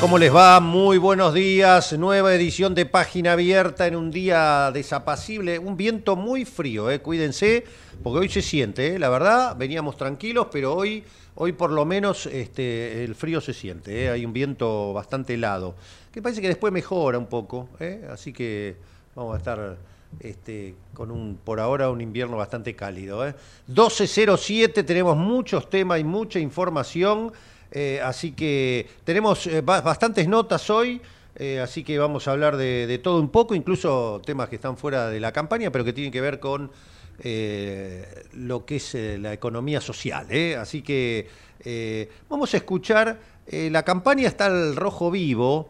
¿Cómo les va? Muy buenos días. Nueva edición de Página Abierta en un día desapacible. Un viento muy frío, eh. cuídense, porque hoy se siente, eh. la verdad. Veníamos tranquilos, pero hoy, hoy por lo menos este, el frío se siente. eh. Hay un viento bastante helado, que parece que después mejora un poco. eh. Así que vamos a estar este, con un, por ahora, un invierno bastante cálido. eh. 12.07, tenemos muchos temas y mucha información. Eh, así que tenemos eh, ba- bastantes notas hoy, eh, así que vamos a hablar de, de todo un poco, incluso temas que están fuera de la campaña, pero que tienen que ver con lo que es la economía social. Así que vamos a escuchar, la campaña está al rojo vivo,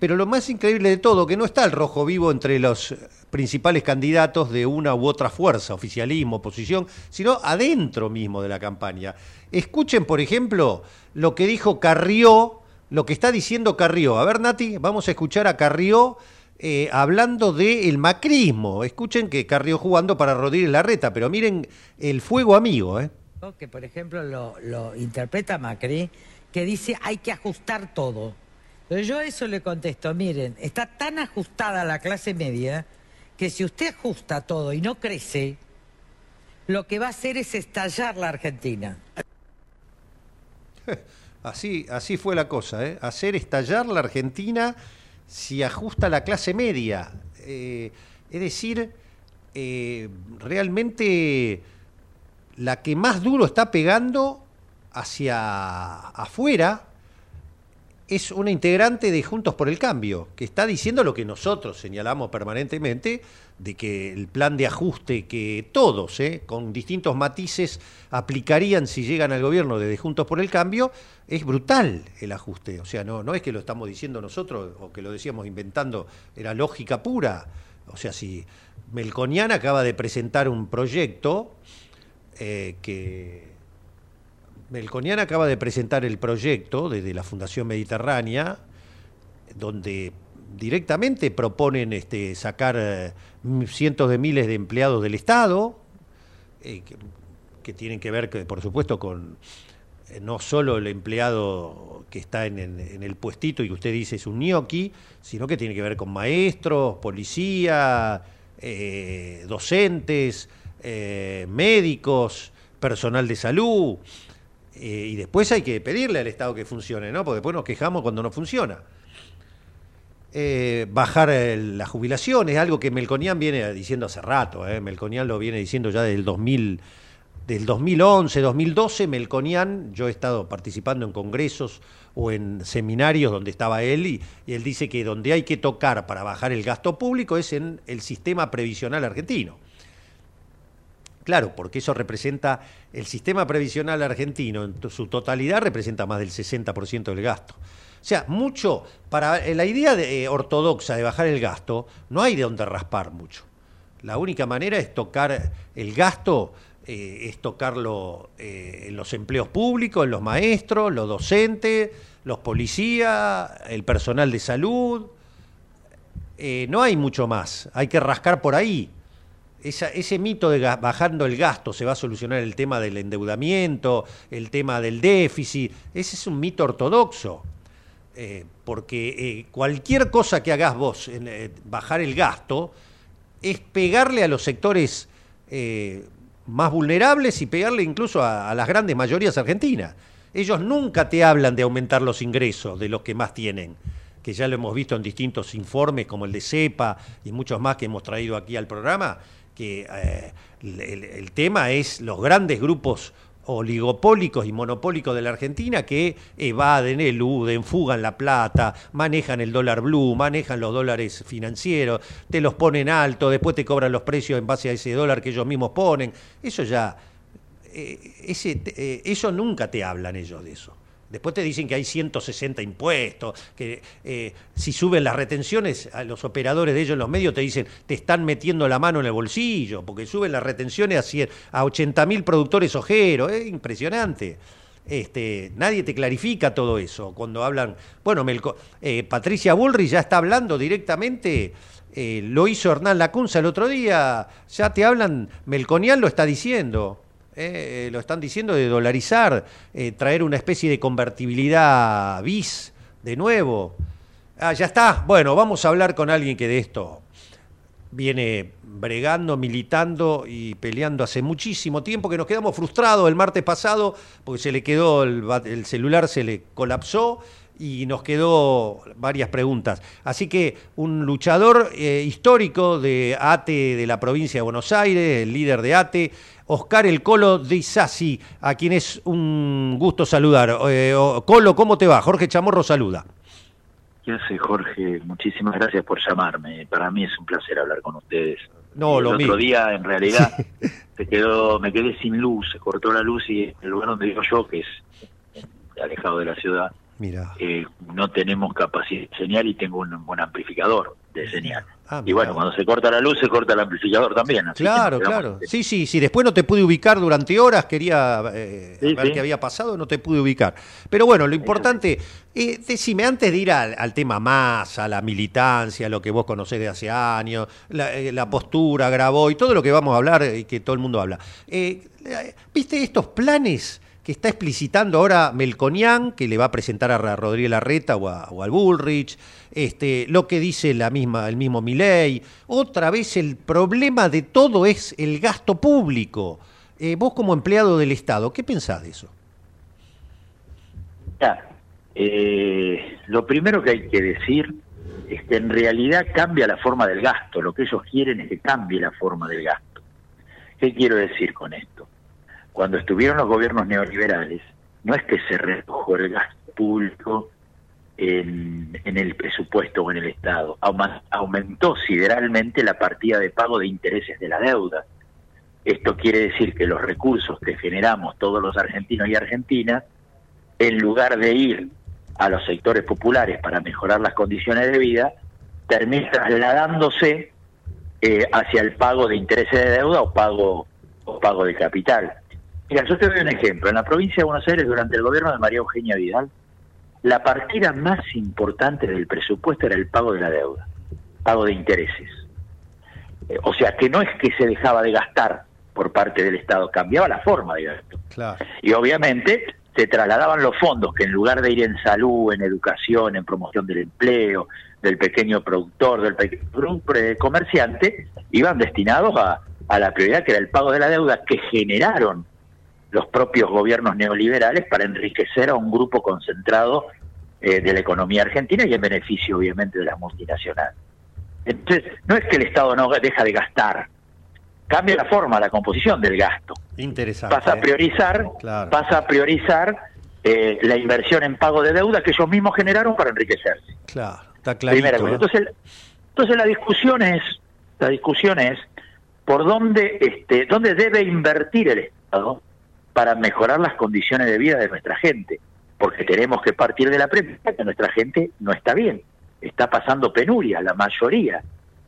pero lo más increíble de todo, que no está el rojo vivo entre los principales candidatos de una u otra fuerza, oficialismo, oposición, sino adentro mismo de la campaña. Escuchen, por ejemplo, lo que dijo Carrió, lo que está diciendo Carrió. A ver, Nati, vamos a escuchar a Carrió eh, hablando del macrismo. Escuchen que Carrió jugando para Rodríguez Larreta, pero miren el fuego amigo, ¿eh? que por ejemplo lo, interpreta Macri, que dice hay que ajustar todo. Pero yo eso le contesto, miren, está tan ajustada la clase media que si usted ajusta todo y no crece, lo que va a hacer es estallar la Argentina. Así, así fue la cosa, ¿eh? hacer estallar la Argentina si ajusta la clase media. Eh, es decir, eh, realmente la que más duro está pegando hacia afuera es una integrante de Juntos por el Cambio, que está diciendo lo que nosotros señalamos permanentemente, de que el plan de ajuste que todos, ¿eh? con distintos matices, aplicarían si llegan al gobierno desde Juntos por el Cambio, es brutal el ajuste. O sea, no, no es que lo estamos diciendo nosotros o que lo decíamos inventando, era lógica pura. O sea, si Melconian acaba de presentar un proyecto eh, que Melconian acaba de presentar el proyecto desde la Fundación Mediterránea, donde directamente proponen este, sacar eh, cientos de miles de empleados del Estado, eh, que, tienen que ver, por supuesto, con eh, no solo el empleado que está en, el puestito y que usted dice es un ñoqui, sino que tiene que ver con maestros, policía, docentes, médicos, personal de salud. Eh, y después hay que pedirle al Estado que funcione, ¿no? Porque después nos quejamos cuando no funciona. Eh, bajar eh, la jubilación es algo que Melconian viene diciendo hace rato. ¿eh? Melconian lo viene diciendo ya del 2000, del 2011, 2012. Melconian, yo he estado participando en congresos o en seminarios donde estaba él y él dice que donde hay que tocar para bajar el gasto público es en el sistema previsional argentino. Claro, porque eso representa, el sistema previsional argentino en su totalidad representa más del 60% del gasto. O sea, mucho, para eh, la idea de, eh, ortodoxa de bajar el gasto, no hay de dónde raspar mucho. La única manera es tocar el gasto, eh, es tocarlo en los empleos públicos, en los maestros, los docentes, los policías, el personal de salud. No hay mucho más, hay que rascar por ahí. Ese mito de bajando el gasto se va a solucionar el tema del endeudamiento, el tema del déficit, ese es un mito ortodoxo. Eh, porque eh, cualquier cosa que hagas vos en eh, bajar el gasto es pegarle a los sectores más vulnerables y pegarle incluso a, a, las grandes mayorías argentinas. Ellos nunca te hablan de aumentar los ingresos de los que más tienen, que ya lo hemos visto en distintos informes como el de CEPA y muchos más que hemos traído aquí al programa, que eh, el, tema es los grandes grupos oligopólicos y monopólicos de la Argentina que evaden, eluden, fugan la plata, manejan el dólar blue, manejan los dólares financieros, te los ponen alto, después te cobran los precios en base a ese dólar que ellos mismos ponen. Eso ya, eh, ese, eh, eso nunca te hablan ellos de eso. Después te dicen que hay 160 impuestos, que eh, si suben las retenciones, a los operadores de ellos en los medios te dicen, te están metiendo la mano en el bolsillo, porque suben las retenciones a, 100, a 80 mil productores ojeros, es impresionante. Este, nadie te clarifica todo eso. Cuando hablan, bueno, eh, Patricia Bullrich ya está hablando directamente, eh, lo hizo Hernán Lacunza el otro día, ya te hablan, Melconial lo está diciendo. Eh, lo están diciendo, de dolarizar, eh, traer una especie de convertibilidad bis de nuevo. Ah, ya está. Bueno, vamos a hablar con alguien que de esto viene bregando, militando y peleando hace muchísimo tiempo, que nos quedamos frustrados el martes pasado porque se le quedó el celular, se le colapsó y nos quedó varias preguntas. Así que un luchador eh, histórico de ATE de la provincia de Buenos Aires, el líder de ATE, Oscar El Colo de Isasi, a quien es un gusto saludar. Eh, Colo, ¿cómo te va? Jorge Chamorro saluda. ¿Qué hace Jorge? Muchísimas gracias por llamarme. Para mí es un placer hablar con ustedes. No, el lo otro día, en realidad, se quedó, me quedé sin luz, se cortó la luz y el lugar donde vivo yo, que es alejado de la ciudad, Mira. Eh, no tenemos capacidad de señal y tengo un buen amplificador de señal. Ah, y bueno, cuando se corta la luz, se corta el amplificador también. claro, claro. Sí, sí, sí. Después no te pude ubicar durante horas, quería eh, ver qué había pasado, no te pude ubicar. Pero bueno, lo importante, eh, decime, antes de ir al, tema más, a la militancia, lo que vos conocés de hace años, la, eh, la postura, grabó y todo lo que vamos a hablar y que todo el mundo habla. ¿Viste estos planes? Que está explicitando ahora Melconian, que le va a presentar a Rodríguez Larreta o, al Bullrich, este, lo que dice la misma, el mismo Milei. Otra vez el problema de todo es el gasto público. Eh, vos como empleado del Estado, ¿qué pensás de eso? Eh, lo primero que hay que decir es que en realidad cambia la forma del gasto. Lo que ellos quieren es que cambie la forma del gasto. ¿Qué quiero decir con esto? Cuando estuvieron los gobiernos neoliberales, no es que se redujo el gasto público en, el presupuesto o en el Estado, aumentó sideralmente la partida de pago de intereses de la deuda. Esto quiere decir que los recursos que generamos todos los argentinos y argentinas, en lugar de ir a los sectores populares para mejorar las condiciones de vida, termina trasladándose eh, hacia el pago de intereses de deuda o pago, o pago de capital. Mira, yo te doy un ejemplo. En la provincia de Buenos Aires, durante el gobierno de María Eugenia Vidal, la partida más importante del presupuesto era el pago de la deuda, pago de intereses. Eh, o sea, que no es que se dejaba de gastar por parte del Estado, cambiaba la forma de gasto. Y obviamente se trasladaban los fondos que en lugar de ir en salud, en educación, en promoción del empleo, del pequeño productor, del pequeño comerciante, iban destinados a, a la prioridad que era el pago de la deuda que generaron los propios gobiernos neoliberales para enriquecer a un grupo concentrado eh, de la economía argentina y en beneficio obviamente de las multinacionales. Entonces, no es que el Estado no deja de gastar, cambia la forma, la composición del gasto. Interesante. Pasa a ¿eh? priorizar, pasa a priorizar eh, la inversión en pago de deuda que ellos mismos generaron para enriquecerse. Claro, está clarito. Entonces, entonces la discusión es, la discusión es por dónde, este, dónde debe invertir el Estado para mejorar las condiciones de vida de nuestra gente, porque tenemos que partir de la premisa que nuestra gente no está bien, está pasando penuria, la mayoría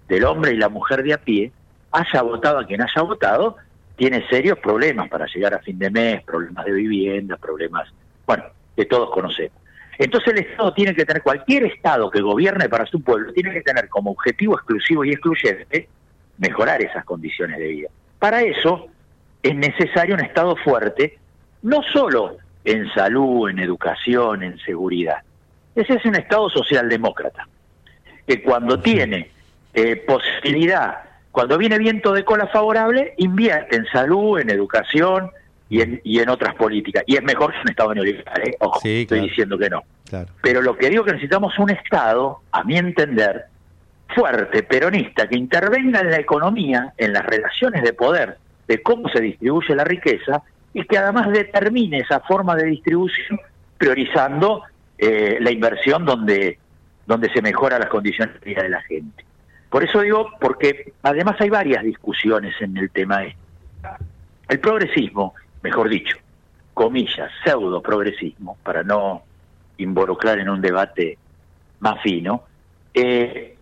del hombre y la mujer de a pie, haya votado a quien haya votado, tiene serios problemas para llegar a fin de mes, problemas de vivienda, problemas, bueno, que todos conocemos. Entonces el Estado tiene que tener, cualquier Estado que gobierne para su pueblo, tiene que tener como objetivo exclusivo y excluyente mejorar esas condiciones de vida. Para eso es necesario un Estado fuerte, no solo en salud, en educación, en seguridad. Ese es un Estado socialdemócrata, que cuando tiene eh, posibilidad, cuando viene viento de cola favorable, invierte en salud, en educación y en, y en otras políticas. Y es mejor que un Estado neoliberal, ¿eh? Ojo, estoy diciendo que no. Pero lo que digo que necesitamos es un Estado, a mi entender, fuerte, peronista, que intervenga en la economía, en las relaciones de poder, de cómo se distribuye la riqueza, y que además determine esa forma de distribución priorizando eh, la inversión donde, donde se mejora las condiciones de vida de la gente. Por eso digo, porque además hay varias discusiones en el tema este. El progresismo, mejor dicho, comillas, pseudo progresismo, para no involucrar en un debate más fino, eh,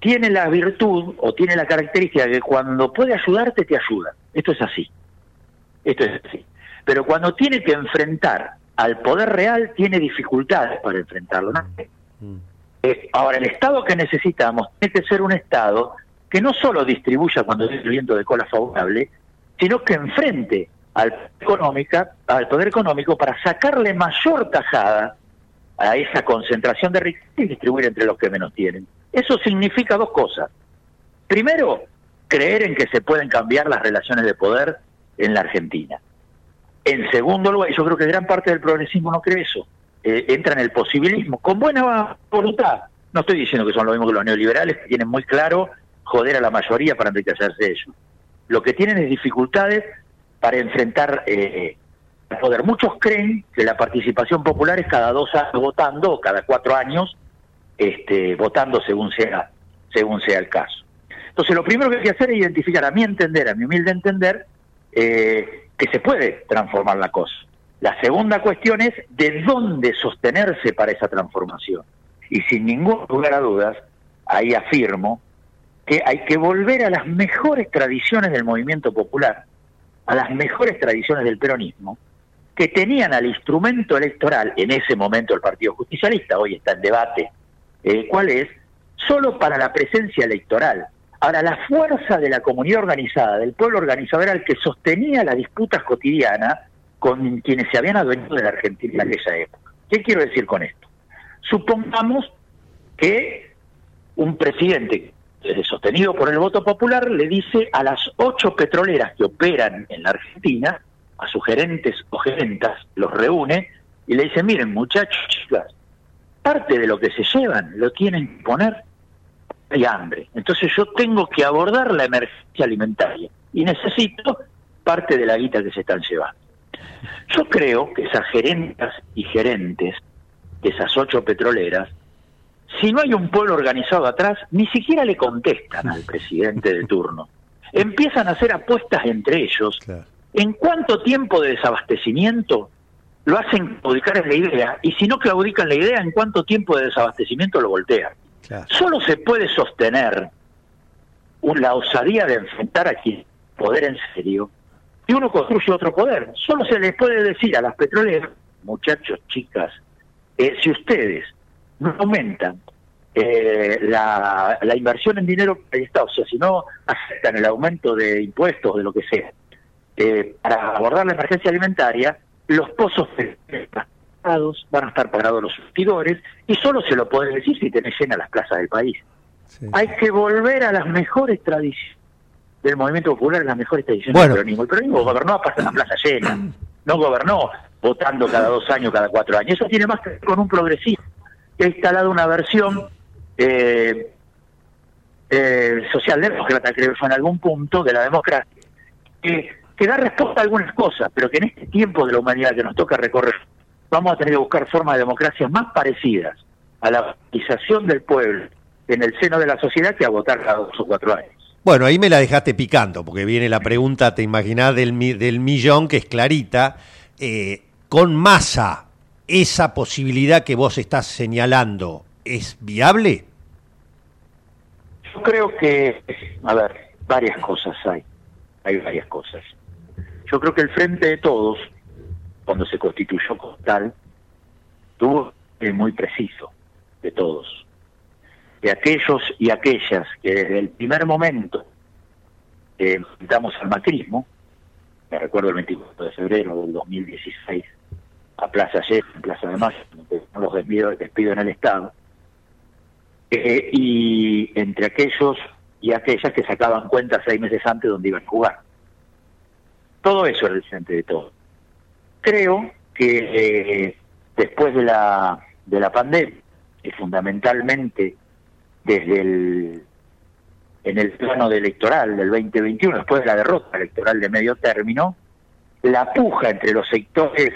tiene la virtud o tiene la característica de que cuando puede ayudarte, te ayuda. Esto es así. Esto es así. Pero cuando tiene que enfrentar al poder real, tiene dificultades para enfrentarlo. Mm. Eh, ahora, el Estado que necesitamos tiene que ser un Estado que no solo distribuya cuando es el viento de cola favorable, sino que enfrente al, económica, al poder económico para sacarle mayor tajada a esa concentración de riqueza y distribuir entre los que menos tienen. Eso significa dos cosas. Primero, creer en que se pueden cambiar las relaciones de poder en la Argentina. En segundo lugar, yo creo que gran parte del progresismo no cree eso. Eh, entra en el posibilismo, con buena voluntad. No estoy diciendo que son lo mismo que los neoliberales, que tienen muy claro joder a la mayoría para enriquecerse ellos. Lo que tienen es dificultades para enfrentar eh, el poder. Muchos creen que la participación popular es cada dos años votando, o cada cuatro años, este, votando según sea, según sea el caso. Entonces, lo primero que hay que hacer es identificar, a mi entender, a mi humilde entender, eh, que se puede transformar la cosa. La segunda cuestión es de dónde sostenerse para esa transformación. Y sin ningún lugar a dudas, ahí afirmo que hay que volver a las mejores tradiciones del movimiento popular, a las mejores tradiciones del peronismo, que tenían al instrumento electoral, en ese momento el Partido Justicialista, hoy está en debate eh, cuál es, solo para la presencia electoral. Ahora, la fuerza de la comunidad organizada, del pueblo organizado, era el que sostenía las disputas cotidianas con quienes se habían adueñado de la Argentina en aquella época. ¿Qué quiero decir con esto? Supongamos que un presidente eh, sostenido por el voto popular le dice a las ocho petroleras que operan en la Argentina, a sus gerentes o gerentas, los reúne y le dice, miren muchachos, chicas, parte de lo que se llevan lo tienen que poner hay hambre. Entonces yo tengo que abordar la emergencia alimentaria y necesito parte de la guita que se están llevando. Yo creo que esas gerentas y gerentes de esas ocho petroleras, si no hay un pueblo organizado atrás, ni siquiera le contestan al presidente de turno. Empiezan a hacer apuestas entre ellos. ¿En cuánto tiempo de desabastecimiento lo hacen claudicar en la idea, y si no claudican la idea, ¿en cuánto tiempo de desabastecimiento lo voltean? Solo se puede sostener la osadía de enfrentar a quien poder en serio y uno construye otro poder. Solo se les puede decir a las petroleras, muchachos, chicas, eh, si ustedes no aumentan eh, la, inversión en dinero para el Estado, o sea, si no aceptan el aumento de impuestos, de lo que sea, eh, para abordar la emergencia alimentaria, los pozos parados, van a estar parados los surtidores, y solo se lo puede decir si tenés llena las plazas del país. Hay que volver a las mejores tradiciones del movimiento popular, las mejores tradiciones del peronismo. El peronismo gobernó a la plaza llena, no gobernó votando cada dos años, cada cuatro años. Eso tiene más que ver con un progresismo que ha instalado una versión eh, eh, socialdemócrata, creo yo, en algún punto de la democracia, que que da respuesta a algunas cosas, pero que en este tiempo de la humanidad que nos toca recorrer, vamos a tener que buscar formas de democracia más parecidas a la organización del pueblo en el seno de la sociedad que a votar cada dos o cuatro años. Bueno, ahí me la dejaste picando, porque viene la pregunta, te imaginás, del, del millón, que es clarita. Eh, con masa, ¿esa posibilidad que vos estás señalando es viable? Yo creo que, a ver, varias cosas hay. Hay varias cosas. Yo creo que el Frente de Todos, cuando se constituyó como tal, tuvo el muy preciso de todos. De aquellos y aquellas que desde el primer momento eh, enfrentamos al macrismo, me recuerdo el 24 de febrero del 2016, a Plaza Yes, en Plaza de Mayo, los despido, despido en el Estado, eh, y entre aquellos y aquellas que sacaban cuenta seis meses antes donde iban a jugar. Todo eso es el frente de todo. Creo que eh, después de la, de la pandemia, y fundamentalmente desde el en el plano de electoral del 2021, después de la derrota electoral de medio término, la puja entre los sectores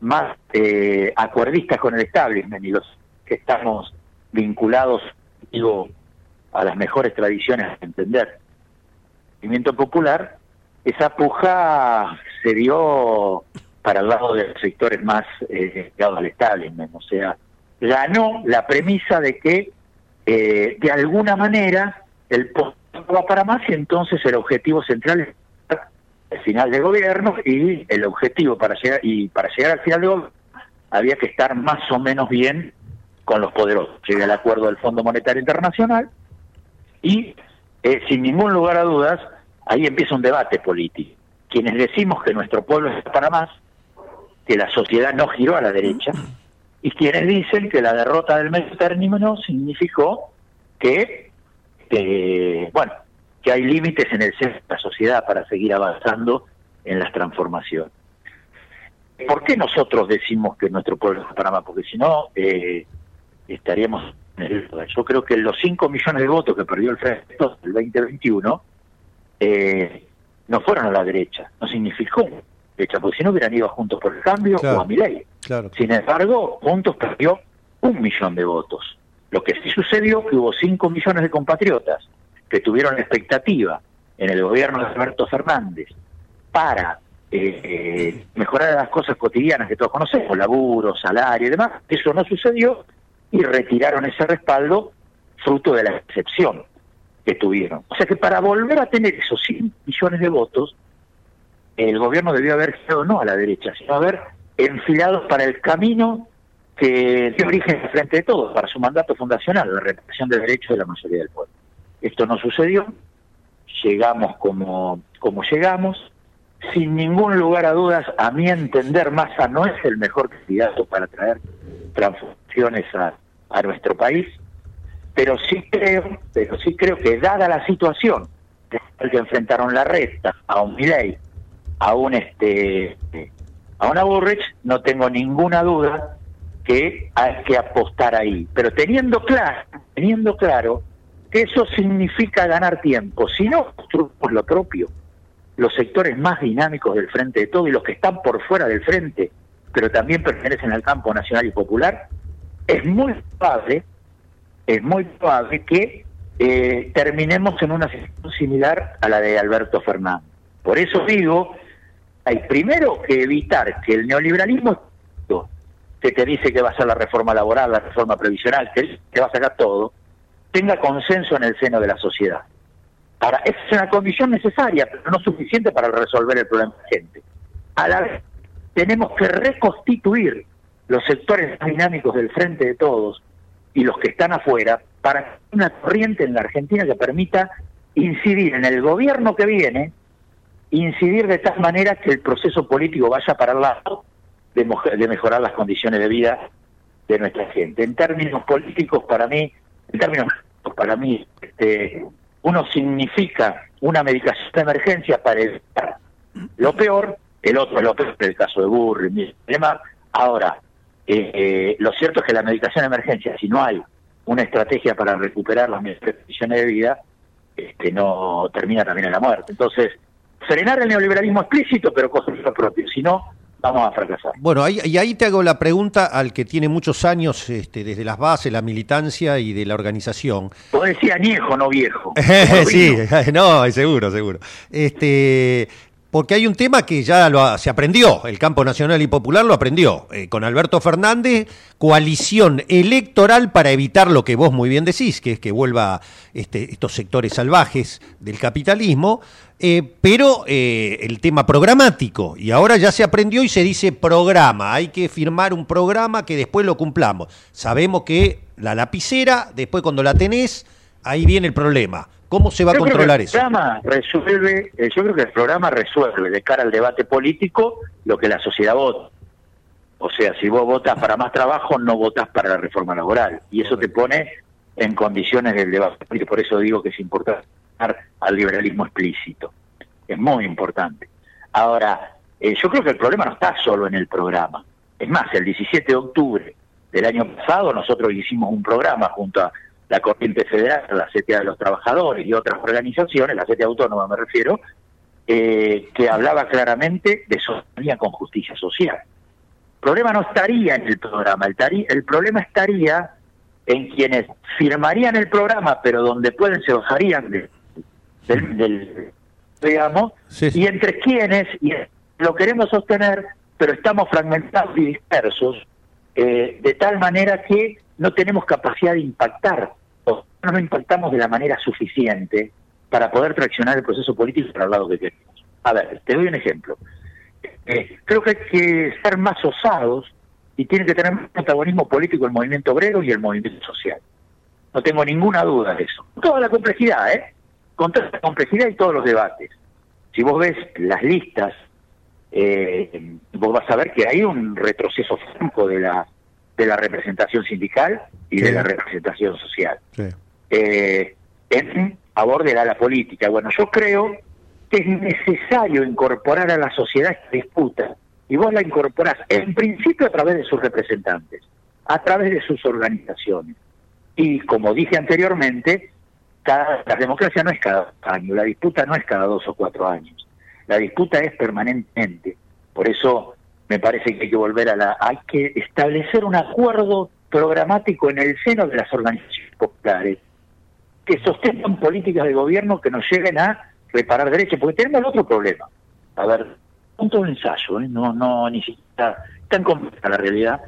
más eh, acuerdistas con el establishment y los que estamos vinculados, digo, a las mejores tradiciones de entender el movimiento popular, esa puja se dio para el lado de los sectores más eh, ligados al establishment, o sea, ganó la premisa de que eh, de alguna manera el post va para más y entonces el objetivo central es el final del gobierno y el objetivo para llegar y para llegar al final del gobierno había que estar más o menos bien con los poderosos. Llega el acuerdo del Fondo Monetario Internacional y eh, sin ningún lugar a dudas ahí empieza un debate político. Quienes decimos que nuestro pueblo es para más, que la sociedad no giró a la derecha, y quienes dicen que la derrota del medio término significó que, bueno, que hay límites en el centro de la sociedad para seguir avanzando en las transformaciones. ¿Por qué nosotros decimos que nuestro pueblo es más? Porque si no, eh, estaríamos. Yo creo que los 5 millones de votos que perdió el Frente del 2021 eh, no fueron a la derecha, no significó derecha, porque si no hubieran ido Juntos por el Cambio o a mi Claro. Sin embargo, Juntos perdió un millón de votos. Lo que sí sucedió que hubo 5 millones de compatriotas que tuvieron expectativa en el gobierno de Alberto Fernández para eh, eh, mejorar las cosas cotidianas que todos conocemos, laburo, salario y demás. Eso no sucedió y retiraron ese respaldo fruto de la excepción que tuvieron. O sea que para volver a tener esos 100 millones de votos, el gobierno debió haber sido no a la derecha, sino haber enfilado para el camino que dio origen al frente de todos, para su mandato fundacional, la represión de derechos de la mayoría del pueblo. Esto no sucedió, llegamos como, como llegamos, sin ningún lugar a dudas, a mi entender, Massa no es el mejor candidato para traer transformaciones a, a nuestro país, pero sí creo, pero sí creo que dada la situación que enfrentaron la resta a un Milei, a un este a una Burrich, no tengo ninguna duda que hay que apostar ahí, pero teniendo claro, teniendo claro que eso significa ganar tiempo, si no por lo propio, los sectores más dinámicos del frente de todo y los que están por fuera del frente, pero también pertenecen al campo nacional y popular, es muy probable es muy probable que eh, terminemos en una situación similar a la de Alberto Fernández. Por eso digo, hay primero que evitar que el neoliberalismo que te dice que va a ser la reforma laboral, la reforma previsional, que, que va a sacar todo, tenga consenso en el seno de la sociedad. Ahora, esa es una condición necesaria, pero no suficiente para resolver el problema de la gente. A la vez, tenemos que reconstituir los sectores dinámicos del frente de todos, y los que están afuera para una corriente en la Argentina que permita incidir en el gobierno que viene, incidir de tal manera que el proceso político vaya para el lado de, mejorar las condiciones de vida de nuestra gente. En términos políticos, para mí, en términos para mí, este, uno significa una medicación de emergencia para evitar lo peor, el otro es lo peor, el caso de Burri y demás. Ahora, eh, eh, lo cierto es que la medicación de emergencia, si no hay una estrategia para recuperar las condiciones de vida, este, no termina también en la muerte. Entonces, frenar el neoliberalismo explícito, pero construir lo propio, si no, vamos a fracasar. Bueno, ahí, y ahí te hago la pregunta al que tiene muchos años este, desde las bases, la militancia y de la organización. Vos decías añejo, no viejo. sí, no, seguro, seguro. Este, porque hay un tema que ya se aprendió, el campo nacional y popular lo aprendió, eh, con Alberto Fernández, coalición electoral para evitar lo que vos muy bien decís, que es que vuelva este, estos sectores salvajes del capitalismo, eh, pero eh, el tema programático, y ahora ya se aprendió y se dice programa, hay que firmar un programa que después lo cumplamos. Sabemos que la lapicera, después cuando la tenés, ahí viene el problema ¿Cómo se va a controlar el eso? Programa resuelve, eh, yo creo que el programa resuelve de cara al debate político lo que la sociedad vota. O sea, si vos votas para más trabajo, no votas para la reforma laboral. Y eso te pone en condiciones del debate. Y por eso digo que es importante al liberalismo explícito. Es muy importante. Ahora, eh, yo creo que el problema no está solo en el programa. Es más, el 17 de octubre del año pasado nosotros hicimos un programa junto a la Corriente Federal, la CTA de los Trabajadores y otras organizaciones, la CTA Autónoma me refiero, eh, que hablaba claramente de soberanía con justicia social. El problema no estaría en el programa, el, el problema estaría en quienes firmarían el programa, pero donde pueden se bajarían del, digamos, y entre quienes, y lo queremos sostener, pero estamos fragmentados y dispersos, eh, de tal manera que no tenemos capacidad de impactar, o no impactamos de la manera suficiente para poder traccionar el proceso político para el lado que queremos. A ver, te doy un ejemplo. Eh, creo que hay que ser más osados y tiene que tener un protagonismo político el movimiento obrero y el movimiento social. No tengo ninguna duda de eso. Toda la complejidad, ¿eh? Con toda la complejidad y todos los debates. Si vos ves las listas, eh, vos vas a ver que hay un retroceso franco de la, de la representación sindical y de la representación social. Eh, en abordará la política. Bueno, yo creo que es necesario incorporar a la sociedad esta disputa y vos la incorporás en principio a través de sus representantes, a través de sus organizaciones. Y como dije anteriormente, cada, la democracia no es cada año, la disputa no es cada dos o cuatro años, la disputa es permanentemente. Por eso me parece que hay que volver a la... hay que establecer un acuerdo programático en el seno de las organizaciones populares que sostengan políticas de gobierno que nos lleguen a reparar derechos, porque tenemos el otro problema. A ver, punto de ensayo, ¿eh? no, no, ni siquiera tan compleja la realidad,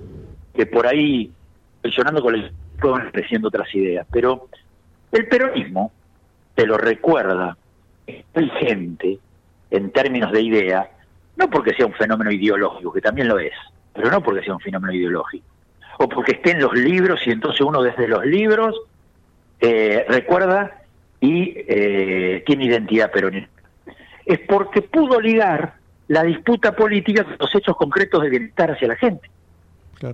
que por ahí, mencionando con el pueden creciendo otras ideas, pero el peronismo te lo recuerda, es vigente en términos de idea, no porque sea un fenómeno ideológico, que también lo es, pero no porque sea un fenómeno ideológico, o porque esté en los libros y entonces uno desde los libros eh, recuerda y eh, tiene identidad peronista. Es porque pudo ligar la disputa política con los hechos concretos de bienestar hacia la gente.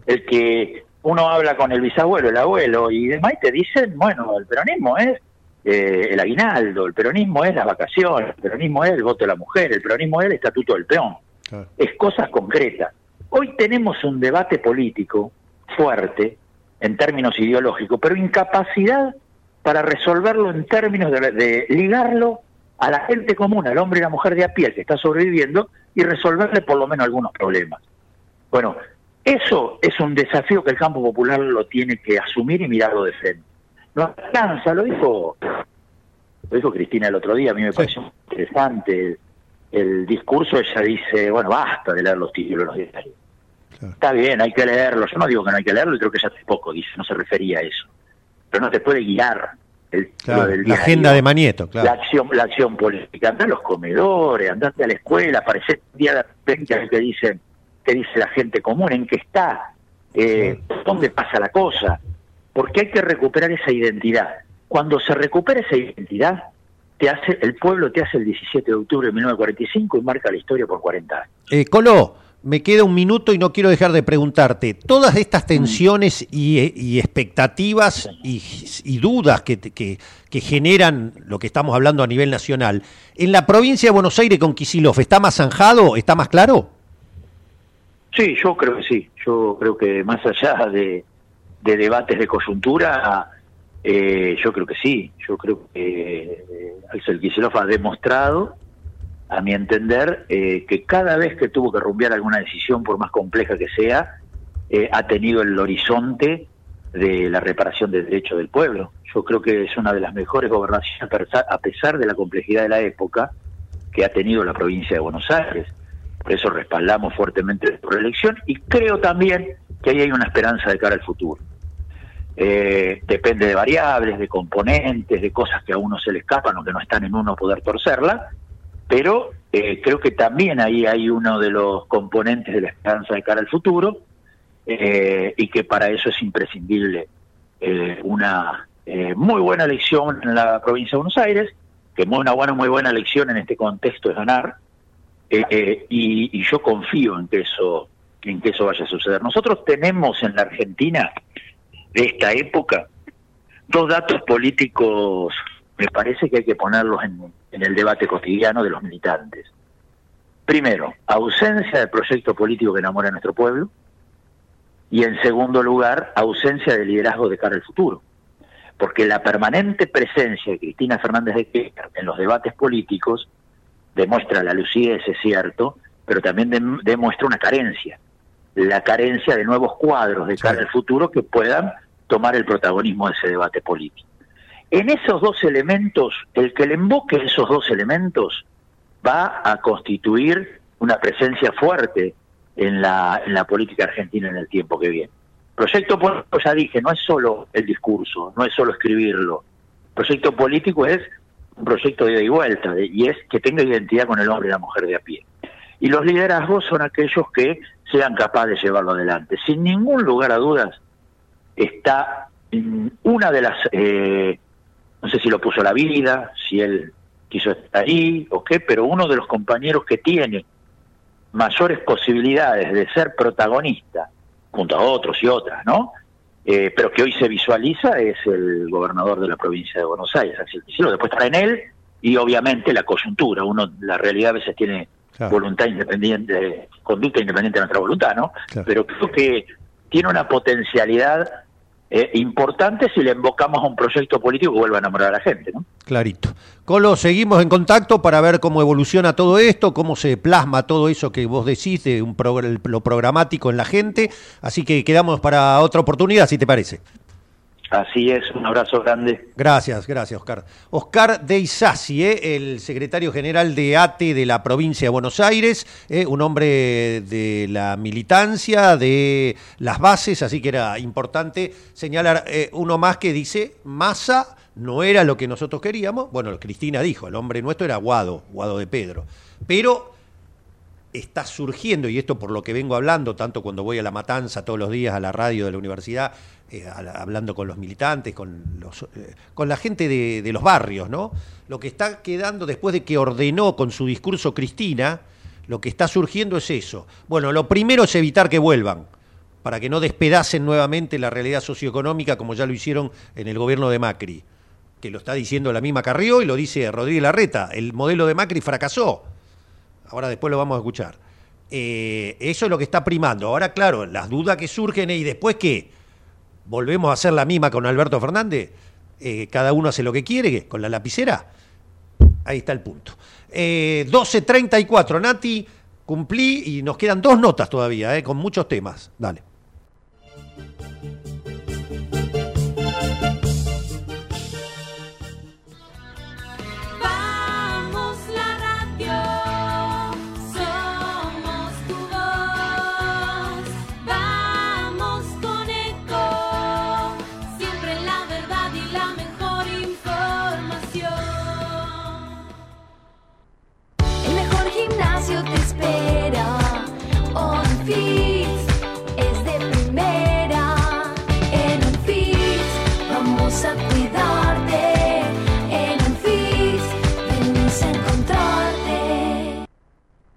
El que uno habla con el bisabuelo, el abuelo y demás y te dicen, bueno, el peronismo es eh, el aguinaldo, el peronismo es las vacaciones, el peronismo es el voto de la mujer, el peronismo es el estatuto del peón. Es cosas concretas. Hoy tenemos un debate político fuerte en términos ideológicos, pero incapacidad para resolverlo en términos de ligarlo a la gente común, al hombre y la mujer de a pie que está sobreviviendo y resolverle por lo menos algunos problemas. Bueno, eso es un desafío que el campo popular lo tiene que asumir y mirarlo de frente. No alcanza, lo dijo, lo dijo Cristina el otro día, a mí me pareció interesante el, discurso, ella dice, bueno, basta de leer los títulos de los diarios. Está bien, hay que leerlo, yo no digo que no hay que leerlo, creo que ella tampoco dice, no se refería a eso. Pero no te puede guiar la agenda de Manieto, claro. La acción, la acción política. Andá a los comedores, andate a la escuela, aparece un día de repente que dicen, que dice la gente común, en qué está, eh, dónde pasa la cosa, porque hay que recuperar esa identidad. Cuando se recupera esa identidad, te hace, el pueblo te hace el 17 de octubre de 1945 y marca la historia por 40 años. Eh, Colo, me queda un minuto y no quiero dejar de preguntarte, todas estas tensiones y, expectativas y, dudas que, que, generan lo que estamos hablando a nivel nacional, ¿en la provincia de Buenos Aires con Kisilov está más zanjado, está más claro? Sí, yo creo que sí, yo creo que más allá de, debates de coyuntura, eh, yo creo que sí, yo creo que eh, Axel Kicillof ha demostrado a mi entender, eh, que cada vez que tuvo que rumbear alguna decisión, por más compleja que sea, eh, ha tenido el horizonte de la reparación del derecho del pueblo. Yo creo que es una de las mejores gobernaciones, a pesar de la complejidad de la época, que ha tenido la provincia de Buenos Aires. Por eso respaldamos fuertemente la reelección y creo también que ahí hay una esperanza de cara al futuro. Eh, depende de variables, de componentes, de cosas que a uno se le escapan o que no están en uno poder torcerla, pero eh, creo que también ahí hay uno de los componentes de la esperanza de cara al futuro eh, y que para eso es imprescindible eh, una eh, muy buena elección en la provincia de Buenos Aires, que una buena, muy buena elección en este contexto es ganar, eh, y, yo confío en que eso en que eso vaya a suceder. Nosotros tenemos en la Argentina de esta época. Dos datos políticos, me parece que hay que ponerlos en, el debate cotidiano de los militantes. Primero, ausencia del proyecto político que enamora a nuestro pueblo, y en segundo lugar, ausencia de liderazgo de cara al futuro. Porque la permanente presencia de Cristina Fernández de Kirchner en los debates políticos demuestra la lucidez, es cierto, pero también demuestra una carencia, la carencia de nuevos cuadros de cara al futuro que puedan tomar el protagonismo de ese debate político. En esos dos elementos, el que le invoque esos dos elementos va a constituir una presencia fuerte en la, en la política argentina en el tiempo que viene. Proyecto político, ya dije, no es solo el discurso, no es solo escribirlo. Proyecto político es un proyecto de ida y vuelta, y es que tenga identidad con el hombre y la mujer de a pie. Y los liderazgos son aquellos que sean capaces de llevarlo adelante. Sin ningún lugar a dudas, está una de las, eh, no sé si lo puso la vida, si él quiso estar ahí o qué, pero uno de los compañeros que tiene mayores posibilidades de ser protagonista junto a otros y otras, ¿no? Eh, pero que hoy se visualiza es el gobernador de la provincia de Buenos Aires, Axel. Después está en él y obviamente la coyuntura. Uno, la realidad a veces tiene voluntad independiente, conducta independiente de nuestra voluntad, ¿no? Pero creo que tiene una potencialidad eh, importante si le invocamos a un proyecto político que vuelva a enamorar a la gente. ¿no? Clarito. Colo, seguimos en contacto para ver cómo evoluciona todo esto, cómo se plasma todo eso que vos decís de un lo programático en la gente. Así que quedamos para otra oportunidad, si te parece. Así es, un abrazo grande. Gracias, gracias, Oscar. Oscar de ¿eh? el secretario general de ATE de la provincia de Buenos Aires, ¿eh? un hombre de la militancia, de las bases, así que era importante señalar eh, uno más que dice, Massa no era lo que nosotros queríamos. Bueno, Cristina dijo, el hombre nuestro era Guado, Guado de Pedro. Pero está surgiendo, y esto por lo que vengo hablando, tanto cuando voy a la matanza todos los días a la radio de la universidad, eh, hablando con los militantes, con, los, eh, con la gente de, los barrios, ¿no? Lo que está quedando después de que ordenó con su discurso Cristina, lo que está surgiendo es eso. Bueno, lo primero es evitar que vuelvan, para que no despedacen nuevamente la realidad socioeconómica como ya lo hicieron en el gobierno de Macri, que lo está diciendo la misma Carrió y lo dice Rodríguez Larreta. El modelo de Macri fracasó Ahora después lo vamos a escuchar. Eh, eso es lo que está primando. Ahora, claro, las dudas que surgen y después que volvemos a hacer la misma con Alberto Fernández, eh, cada uno hace lo que quiere, con la lapicera. Ahí está el punto. 12.34, eh, Nati, cumplí y nos quedan dos notas todavía, con muchos temas. Dale.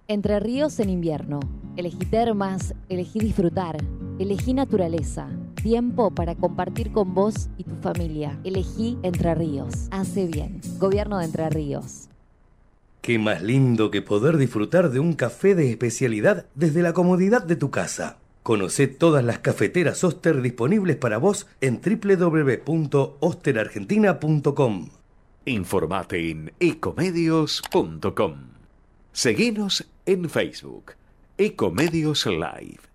Entre ríos en invierno. Elegí termas, elegí disfrutar, elegí naturaleza, tiempo para compartir con vos y tu familia. Elegí Entre Ríos. Hace bien. Gobierno de Entre Ríos. Qué más lindo que poder disfrutar de un café de especialidad desde la comodidad de tu casa. Conoce todas las cafeteras Oster disponibles para vos en www.osterargentina.com. Informate en ecomedios.com. Seguinos en Facebook. Ecomedios Live.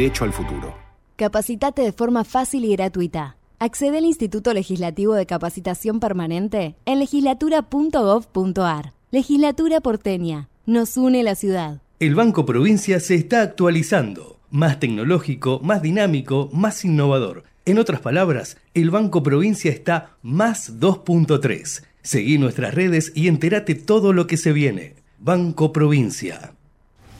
Derecho al futuro. Capacitate de forma fácil y gratuita. Accede al Instituto Legislativo de Capacitación Permanente en legislatura.gov.ar. Legislatura porteña. Nos une la ciudad. El Banco Provincia se está actualizando. Más tecnológico, más dinámico, más innovador. En otras palabras, el Banco Provincia está más 2.3. Seguí nuestras redes y entérate todo lo que se viene. Banco Provincia.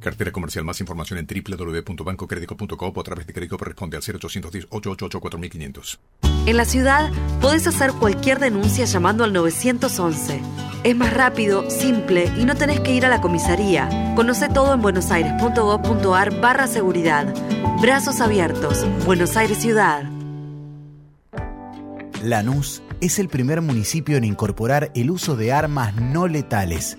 Cartera comercial. Más información en www.bancocredico.com o a través de crédito responde al 0810-888-4500. En la ciudad podés hacer cualquier denuncia llamando al 911. Es más rápido, simple y no tenés que ir a la comisaría. Conoce todo en buenosaires.gov.ar barra seguridad. Brazos abiertos. Buenos Aires Ciudad. Lanús es el primer municipio en incorporar el uso de armas no letales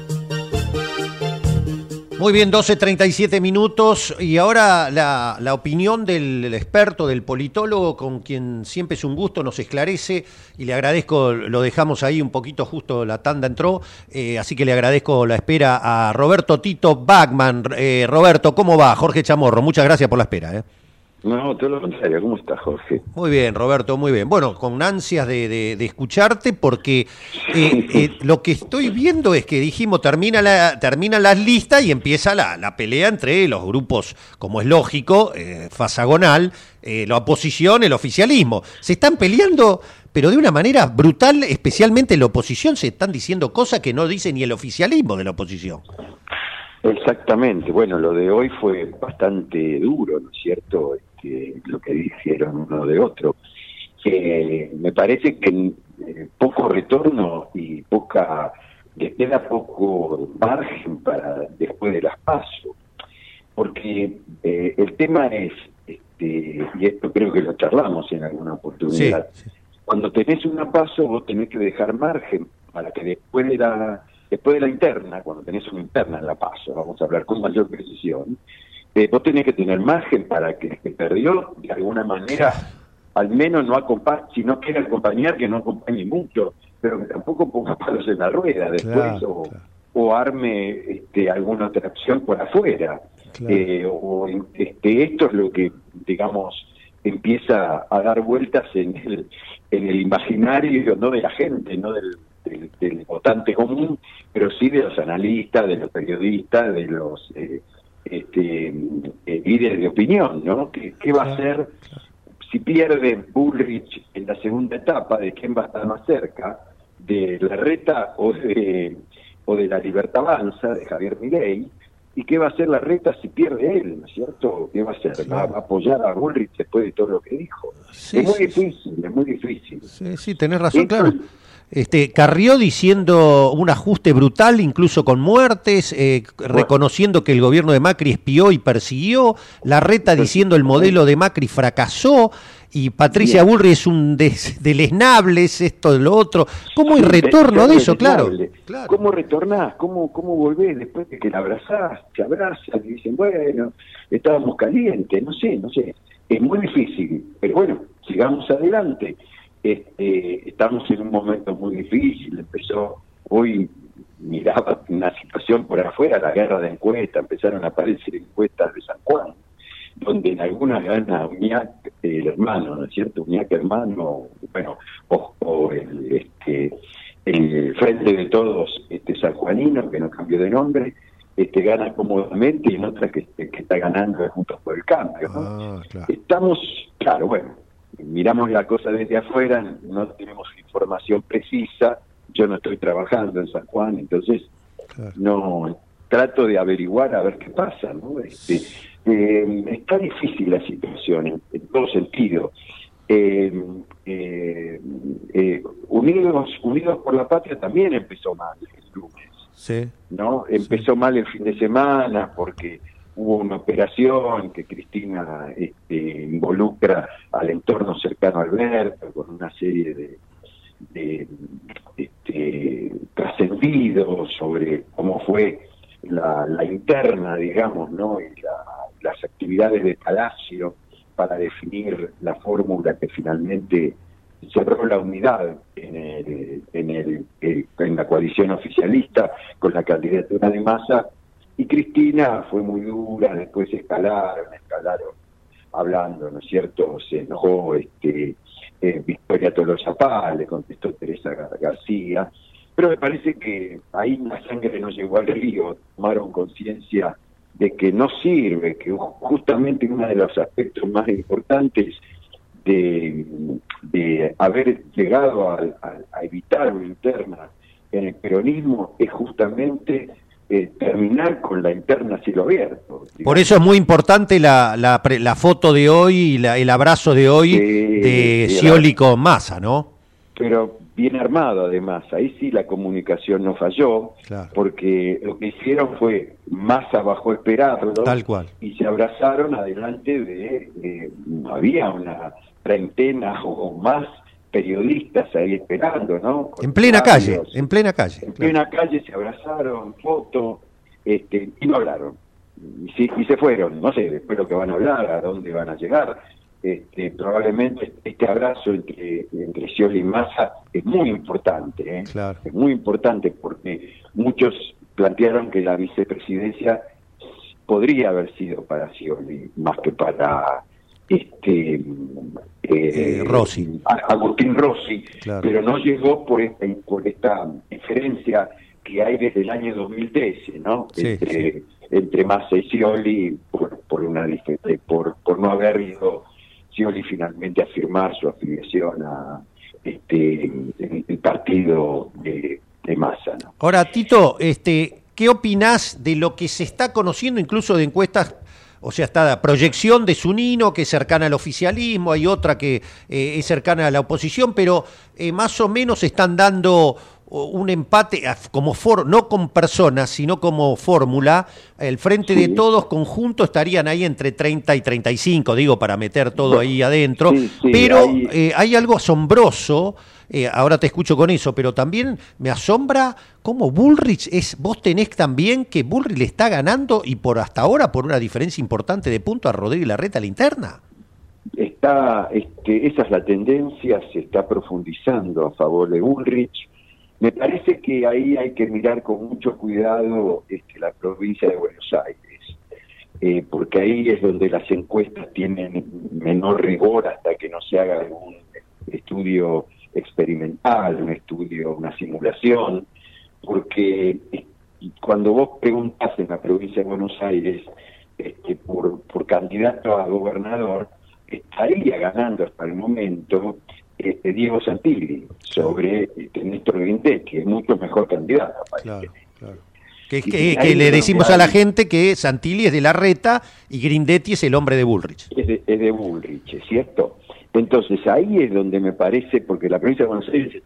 Muy bien, 12.37 minutos y ahora la, la, opinión del experto, del politólogo, con quien siempre es un gusto, nos esclarece y le agradezco, lo dejamos ahí un poquito justo, la tanda entró, eh, así que le agradezco la espera a Roberto Tito Bagman. Eh, Roberto, ¿cómo va? Jorge Chamorro, muchas gracias por la espera. ¿eh? No, todo lo contrario. ¿Cómo estás, Jorge? Muy bien, Roberto, muy bien. Bueno, con ansias de, de, de escucharte porque eh, eh, lo que estoy viendo es que dijimos, termina la, termina las listas y empieza la, la pelea entre los grupos, como es lógico, eh, fasagonal, la oposición, el oficialismo. Se están peleando, pero de una manera brutal, especialmente en la oposición, se están diciendo cosas que no dice ni el oficialismo de la oposición. Exactamente, bueno, lo de hoy fue bastante duro, ¿no es cierto? Este, lo que dijeron uno de otro. Que me parece que eh, poco retorno y poca, le queda poco margen para después de las pasos. Porque eh, el tema es, este, y esto creo que lo charlamos en alguna oportunidad, cuando tenés una paso vos tenés que dejar margen para que después de la después de la interna, cuando tenés una interna en la paso, vamos a hablar con mayor precisión, eh, vos tenés que tener margen para que el que perdió, de alguna manera, al menos no acompañe, si no quiere acompañar, que no acompañe mucho, pero que tampoco ponga palos en la rueda después o, o, arme este, alguna otra acción por afuera. Eh, o este, esto es lo que, digamos, empieza a dar vueltas en el, en el imaginario, no de la gente, no del, del, votante común, pero sí de los analistas, de los periodistas, de los eh, este, eh, líderes de opinión, ¿no? ¿Qué, qué va a hacer si pierde Bullrich en la segunda etapa? ¿De quién va a estar más cerca? ¿De la reta o de, o de la libertad avanza de Javier Milei? ¿Y qué va a hacer la reta si pierde él, ¿no es cierto? ¿Qué va a hacer? ¿Va a apoyar a Bullrich después de todo lo que dijo? es muy difícil, es muy difícil. Sí, sí, tenés razón, claro. Este, Carrió diciendo un ajuste brutal, incluso con muertes, eh, reconociendo que el gobierno de Macri espió y persiguió, la reta diciendo el modelo de Macri fracasó, y Patricia Burri es un deleznable, es esto de lo otro. ¿Cómo hay retorno de eso? Claro. ¿Cómo retornás? ¿Cómo, ¿Cómo volvés después de que la abrazás, te abrazas y dicen, bueno, estábamos calientes? No sé, no sé. Es muy difícil, pero bueno, sigamos adelante. Este, estamos en un momento muy difícil, empezó, hoy miraba una situación por afuera, la guerra de encuestas, empezaron a aparecer encuestas de San Juan, donde en algunas gana Uñac, el hermano, ¿no es cierto? Uñac hermano, bueno, o, el, este, el Frente de Todos este, sanjuanino, que no cambió de nombre, este, gana cómodamente y en otras que, que está ganando Juntos por el Cambio. ¿no? Ah, Estamos, claro, bueno, miramos la cosa desde afuera, no tenemos información precisa, yo no estoy trabajando en San Juan, entonces no trato de averiguar a ver qué pasa, ¿no? Este, eh, está difícil la situación en, en todo sentido. Eh, eh, eh, Unidos Unidos por la Patria también empezó mal el lunes, Sí. ¿no? Empezó mal el fin de semana porque hubo una operación que Cristina este, involucra al entorno cercano a Alberto con una serie de, de este, trascendidos sobre cómo fue la, interna, digamos, ¿no? Y la- las actividades de Palacio para definir la fórmula que finalmente cerró la unidad en, el, en, el, en la coalición oficialista con la candidatura de Massa y Cristina fue muy dura, después escalaron, escalaron hablando, ¿no es cierto? Se enojó este, eh, Victoria Tolosa Paz, le contestó Teresa Gar- García, pero me parece que ahí la sangre no llegó al río, tomaron conciencia de que no sirve, que ju- justamente uno de los aspectos más importantes de, haber llegado al- a, evitar una interna en el peronismo es justamente eh, terminar con la interna cielo abierto. Por eso es muy importante la, la, la foto de hoy y la- el abrazo de hoy de Scioli con Massa, ¿no? pero bien armado además. Ahí sí la comunicación no falló, porque lo que hicieron fue Massa bajó a esperarlo Tal cual. y se abrazaron adelante de, de- había una treintena o más periodistas ahí esperando, ¿no? Con En plena calle, en plena calle. En plena calle se abrazaron, foto, este, y no hablaron. Y, sí- y se fueron, no sé después lo que van a hablar, a dónde van a llegar. Este, probablemente este abrazo entre, entre Scioli y Massa es muy importante, ¿eh? es muy importante porque muchos plantearon que la vicepresidencia podría haber sido para Scioli más que para este eh, Rossi. A- Agustín Rossi, Claro. pero no llegó por esta, por esta diferencia que hay desde el año 2013, ¿no? Sí, entre, entre Massa y Scioli por, por una eh, por, por no haber ido Scioli finalmente a firmar su afiliación a este el, el partido de, de Massa, ¿no? Ahora, Tito, este, ¿qué opinás de lo que se está conociendo incluso de encuestas? O sea, está la proyección de Zunino, que es cercana al oficialismo, hay otra que eh, es cercana a la oposición, pero eh, más o menos están dando un empate como for, no con personas, sino como fórmula. El frente de todos conjunto estarían ahí entre 30 y 35, digo, para meter todo ahí adentro. sí, pero ahí- eh, hay algo asombroso, eh, ahora te escucho con eso, pero también me asombra cómo Bullrich es, vos tenés también que Bullrich le está ganando y por hasta ahora por una diferencia importante de punto a Rodríguez Larreta a la interna. está este, esa es la tendencia se está profundizando a favor de Ulrich me parece que ahí hay que mirar con mucho cuidado este, la provincia de Buenos Aires eh, porque ahí es donde las encuestas tienen menor rigor hasta que no se haga algún estudio experimental un estudio una simulación porque cuando vos preguntas en la provincia de Buenos Aires este, por, por candidato a gobernador, estaría ganando hasta el momento este, Diego Santilli sobre este, Néstor Grindet, que es mucho mejor candidato. Que, Y que- que le decimos a la gente que Santilli es de Larreta y Grindetti es el hombre de Bullrich. Es de, es de Bullrich, ¿es cierto? Entonces ahí es donde me parece, porque la provincia de Buenos Aires es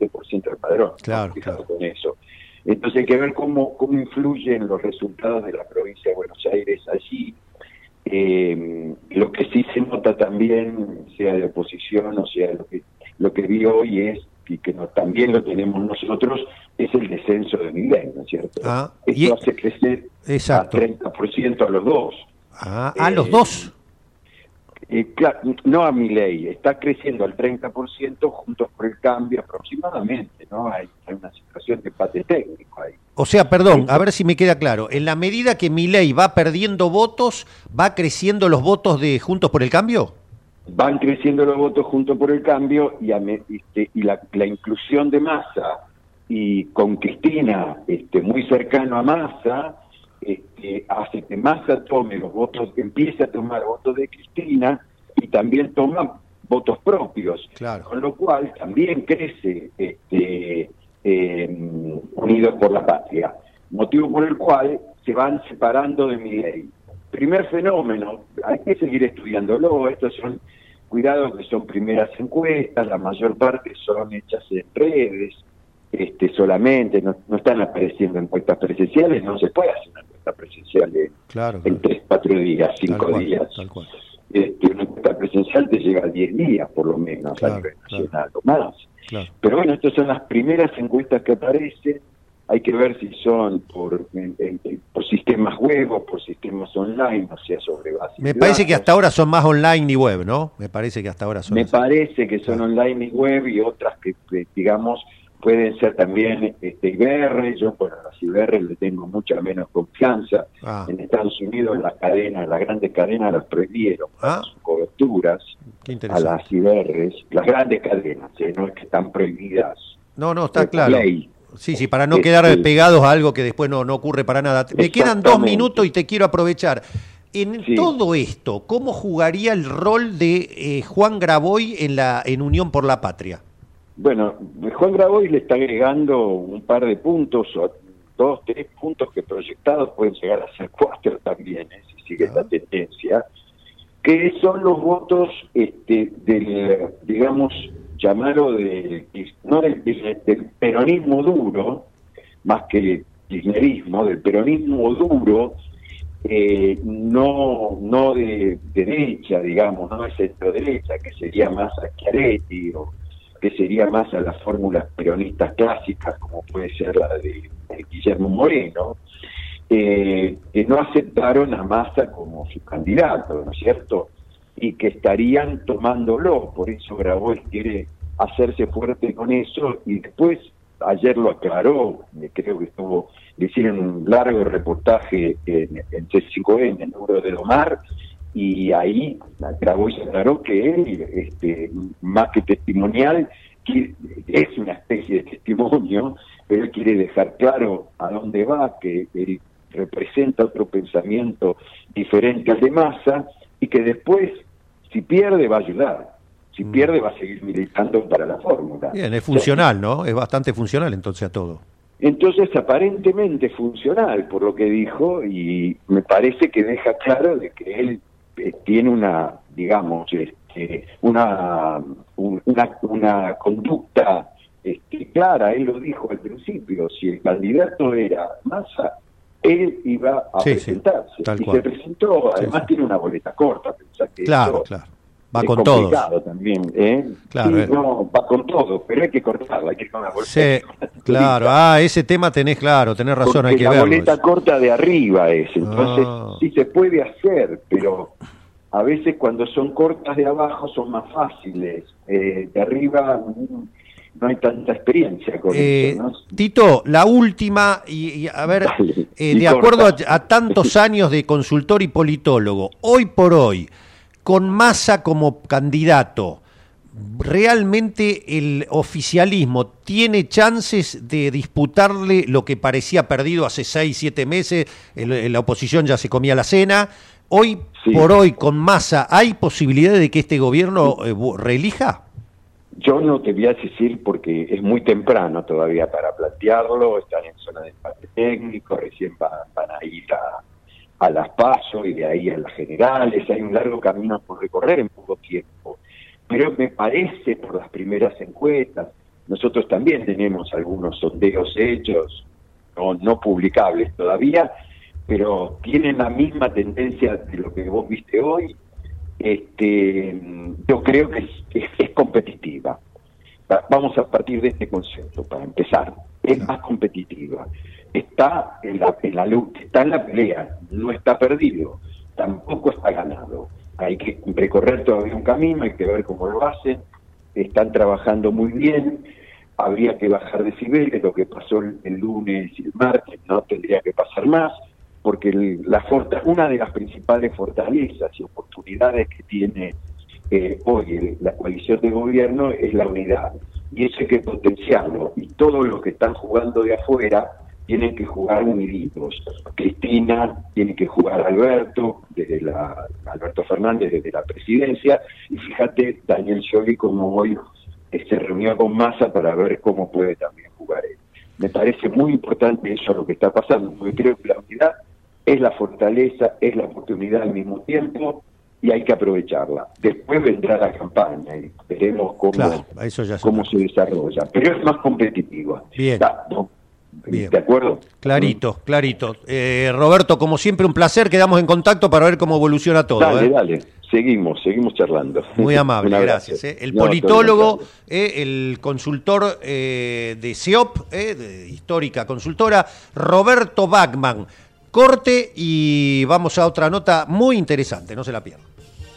el 37% del padrón, Claro, cuidado con eso. Entonces hay que ver cómo, cómo influyen los resultados de la provincia de Buenos Aires allí. Eh, lo que sí se nota también, sea de oposición o sea lo que, lo que vi hoy es, y que no, también lo tenemos nosotros, es el descenso de nivel, ¿no es cierto? Ah, Esto y- hace crecer Exacto. a 30% a los dos. Ah, a los Eh, dos. Eh, claro, no a mi ley, está creciendo al 30% juntos por el cambio aproximadamente, ¿no? Hay, hay una situación de empate técnico ahí. O sea, perdón, a ver si me queda claro. En la medida que Milei va perdiendo votos, ¿va creciendo los votos de Juntos por el Cambio? Van creciendo los votos juntos por el cambio y, a me- este, y la, la inclusión de Massa y con Cristina este, muy cercano a Massa, este, hace que Massa tome los votos, empiece a tomar votos de Cristina y también toma votos propios. Claro. Con lo cual también crece este, eh, Unidos por la Patria. motivo por el cual se van separando de mi ley. Primer fenómeno, hay que seguir estudiándolo, estos son, cuidado que son primeras encuestas, la mayor parte son hechas en redes, este, solamente, no, no están apareciendo encuestas presenciales, no se puede hacer una encuesta presencial en, Claro, en tres, cuatro días, cinco Tal cual, días. tal cual. Este, una encuesta presencial te llega a 10 días, por lo menos, Claro, a nivel nacional o más. Pero bueno, estas son las primeras encuestas que aparecen. Hay que ver si son por, en- en- por sistemas web o por sistemas online, o sea, sobre base Me parece que hasta ahora son más online y web, ¿no? Me parece que hasta ahora son Me así. parece que son online y web y otras que, que, digamos, pueden ser también este, IBR. Yo, bueno, a las IBR le tengo mucha menos confianza. Ah. En Estados Unidos las cadenas, las grandes cadenas las prohibieron Ah. sus coberturas a las IBRs, las grandes cadenas, ¿eh? no es que están prohibidas. No, no, está claro. ley. Sí, sí, para no Este- quedar pegados a algo que después no, no ocurre para nada. Me quedan dos minutos y te quiero aprovechar. En Sí. todo esto, ¿cómo jugaría el rol de eh, Juan Graboy en la en Unión por la Patria? Bueno, Juan Grabois le está agregando un par de puntos, o dos, tres puntos que proyectados pueden llegar a ser cuatro también, ¿eh? si sigue esta tendencia, que son los votos este, del, digamos, llamarlo del, no del, del peronismo duro, más que kirchnerismo, del peronismo duro, eh, no no de derecha, digamos, no de centro derecha, que sería más Chiaretti o que sería más a las fórmulas peronistas clásicas, como puede ser la de, Guillermo Moreno, eh, que no aceptaron a Massa como su candidato, ¿no es cierto? Y que estarían tomándolo, por eso Grabois quiere hacerse fuerte con eso y después ayer lo aclaró, creo que estuvo, le hicieron un largo reportaje en, en C5N, en número de Domar, y ahí Grabois aclaró que él, este, más que testimonial, es una especie de testimonio, pero él quiere dejar claro a dónde va, que él representa otro pensamiento diferente al de masa, y que después, si pierde, va a ayudar. Si pierde, va a seguir militando para la fórmula. Bien, es funcional, ¿no? Es bastante funcional entonces a todo. Entonces, aparentemente funcional por lo que dijo y me parece que deja claro de que él tiene una, digamos, este, una, un- una, una conducta este, clara. Él lo dijo al principio, si el candidato era Massa, él iba a Sí, presentarse. y cual. se presentó, además sí. tiene una boleta corta. pensá que Claro, claro. Va es con complicado también, ¿eh? Claro, Sí, eh. no, va con todo, pero hay que cortarla, hay que ir con la boleta Sí, claro. Ah, ese tema tenés claro, tenés razón, porque hay que la verlo. boleta eso. corta de arriba es, entonces Ah. sí se puede hacer, pero a veces cuando son cortas de abajo son más fáciles, eh, de arriba no hay tanta experiencia con Eh, eso, ¿no? Tito, la última, y, y a ver, Dale, eh, y de acuerdo a, corta. a tantos años de consultor y politólogo, hoy por hoy, con Massa como candidato, ¿realmente el oficialismo tiene chances de disputarle lo que parecía perdido hace seis, siete meses? El- la oposición ya se comía la cena. Hoy Sí. por hoy, con Massa, ¿hay posibilidad de que este gobierno eh, reelija? Yo no te voy a decir porque es muy temprano todavía para plantearlo, están en zona de empate técnico, recién va- van a ir a, a las PASO y de ahí a las generales, hay un largo camino por recorrer en poco tiempo. Pero me parece por las primeras encuestas, nosotros también tenemos algunos sondeos hechos, no, no publicables todavía, pero tienen la misma tendencia de lo que vos viste hoy, este, yo creo que es, es- es competitiva. Va- Vamos a partir de este concepto para empezar. Es más competitiva. Está en la, en la lucha, está en la pelea, no está perdido, tampoco está ganado. Hay que recorrer todavía un camino, hay que ver cómo lo hacen. Están trabajando muy bien. Habría que bajar decibeles, lo que pasó el, lunes y el martes no tendría que pasar más porque el- la una de las principales fortalezas y oportunidades que tiene eh, hoy el- la coalición de gobierno es la unidad. Y eso hay que potenciarlo. Y todos los que están jugando de afuera tienen que jugar uniditos. Cristina tiene que jugar Alberto, desde la, Alberto Fernández desde la presidencia. Y fíjate, Daniel Scioli como hoy se reunió con Massa para ver cómo puede también jugar él. Me parece muy importante eso lo que está pasando, porque creo que la unidad es la fortaleza, es la oportunidad al mismo tiempo y hay que aprovecharla. Después vendrá la campaña y veremos cómo, cómo se desarrolla, pero es más competitiva. Bien. ¿De acuerdo? Clarito, clarito. Eh, Roberto, como siempre, un placer. Quedamos en contacto para ver cómo evoluciona todo. Dale, ¿eh? dale. Seguimos, seguimos charlando. Muy amable, gracias. ¿eh? El politólogo, el consultor de CEOP, de histórica consultora, Roberto Bachman. Corte y vamos a otra nota muy interesante, no se la pierdan.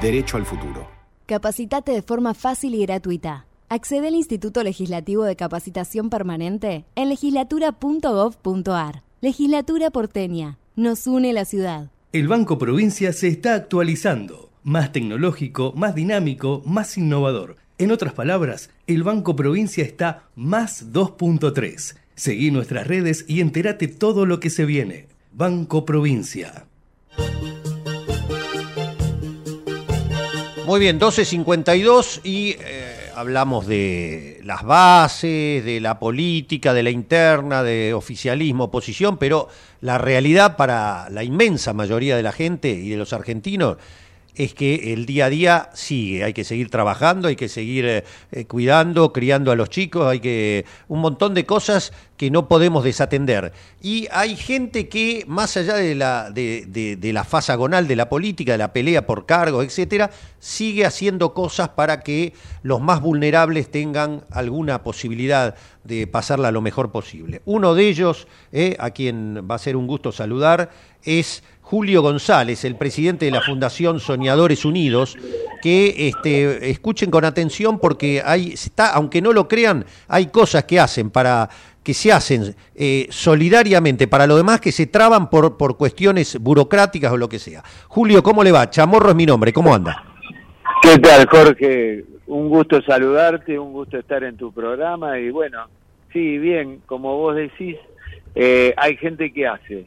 Derecho al futuro. Capacitate de forma fácil y gratuita. Accede al Instituto Legislativo de Capacitación Permanente en legislatura.gov.ar. Legislatura porteña. Nos une la ciudad. El Banco Provincia se está actualizando. Más tecnológico, más dinámico, más innovador. En otras palabras, el Banco Provincia está más 2.3. Seguí nuestras redes y entérate todo lo que se viene. Banco Provincia. Muy bien, 12.52 y eh, hablamos de las bases, de la política, de la interna, de oficialismo, oposición, pero la realidad para la inmensa mayoría de la gente y de los argentinos es que el día a día sigue, hay que seguir trabajando, hay que seguir eh, eh, cuidando, criando a los chicos, hay que un montón de cosas que no podemos desatender. Y hay gente que, más allá de la, de, la fase agonal de la política, de la pelea por cargos, etcétera, sigue haciendo cosas para que los más vulnerables tengan alguna posibilidad de pasarla lo mejor posible. Uno de ellos, eh, a quien va a ser un gusto saludar, es Julio González, el presidente de la Fundación Soñadores Unidos, que este, escuchen con atención porque hay, está, aunque no lo crean, hay cosas que hacen para que se hacen eh, solidariamente para lo demás que se traban por, por cuestiones burocráticas o lo que sea. Julio, ¿cómo le va? Chamorro es mi nombre, ¿cómo anda? ¿Qué tal, Jorge? Un gusto saludarte, un gusto estar en tu programa y bueno, sí, bien, como vos decís, eh, hay gente que hace